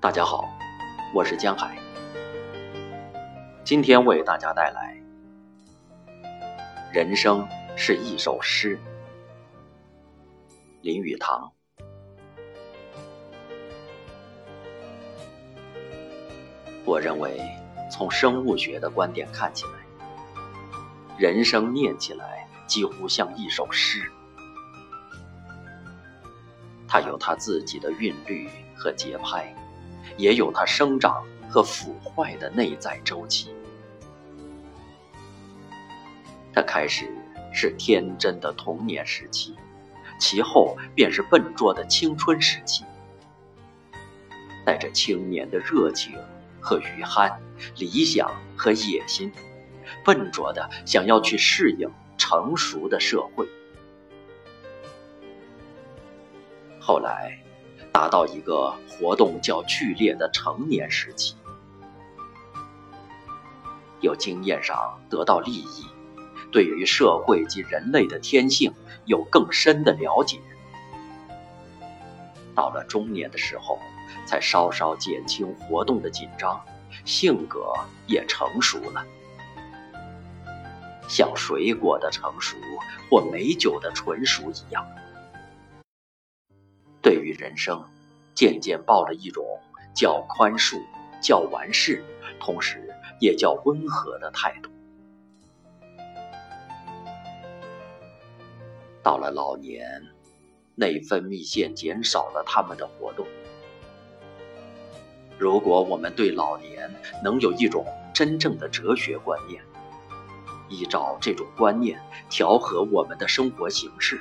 大家好，我是江海，今天为大家带来《人生是一首诗》，林语堂。我认为，从生物学的观点看起来，人生念起来几乎像一首诗，它有它自己的韵律和节拍。也有它生长和腐坏的内在周期。它开始是天真的童年时期，其后便是笨拙的青春时期，带着青年的热情和余憨、理想和野心，笨拙的想要去适应成熟的社会。后来。达到一个活动较剧烈的成年时期，有经验上得到利益，对于社会及人类的天性有更深的了解。到了中年的时候，才稍稍减轻活动的紧张，性格也成熟了，像水果的成熟或美酒的纯熟一样。对于人生，渐渐抱了一种较宽恕、较完事，同时也较温和的态度。到了老年，内分泌腺减少了他们的活动。如果我们对老年能有一种真正的哲学观念，依照这种观念调和我们的生活形式。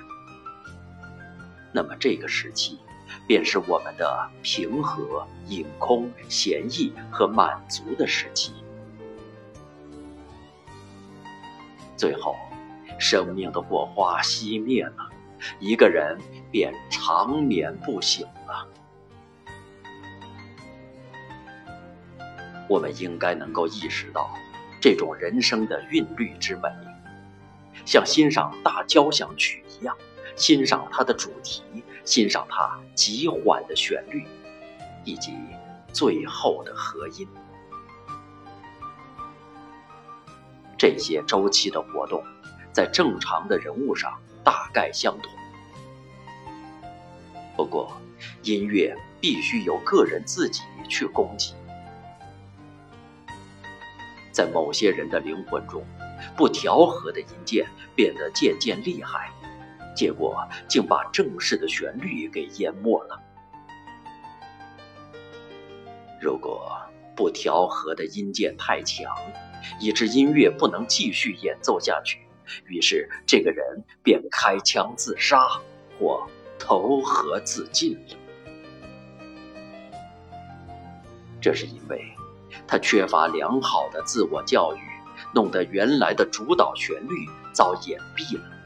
那么这个时期，便是我们的平和、隐空、闲逸和满足的时期。最后，生命的火花熄灭了，一个人便长眠不醒了。我们应该能够意识到这种人生的韵律之美，像欣赏大交响曲一样。欣赏它的主题，欣赏它极缓的旋律，以及最后的和音。这些周期的活动，在正常的人物上大概相同。不过，音乐必须由个人自己去供给。在某些人的灵魂中，不调和的音键变得渐渐厉害。结果竟把正式的旋律给淹没了。如果不调和的音键太强，以致音乐不能继续演奏下去，于是这个人便开枪自杀或投河自尽了。这是因为他缺乏良好的自我教育，弄得原来的主导旋律遭掩蔽了。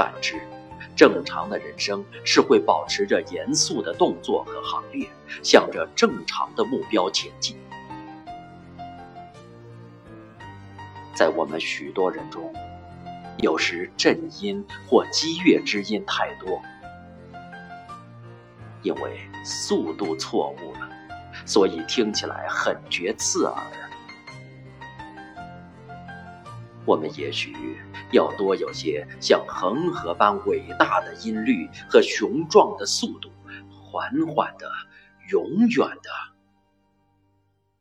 反之，正常的人生是会保持着严肃的动作和行列，向着正常的目标前进。在我们许多人中，有时震音或激越之音太多，因为速度错误了，所以听起来很觉刺耳。我们也许要多有些像恒河般伟大的音律和雄壮的速度，缓缓的、永远的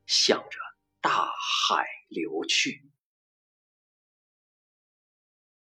向着大海流去。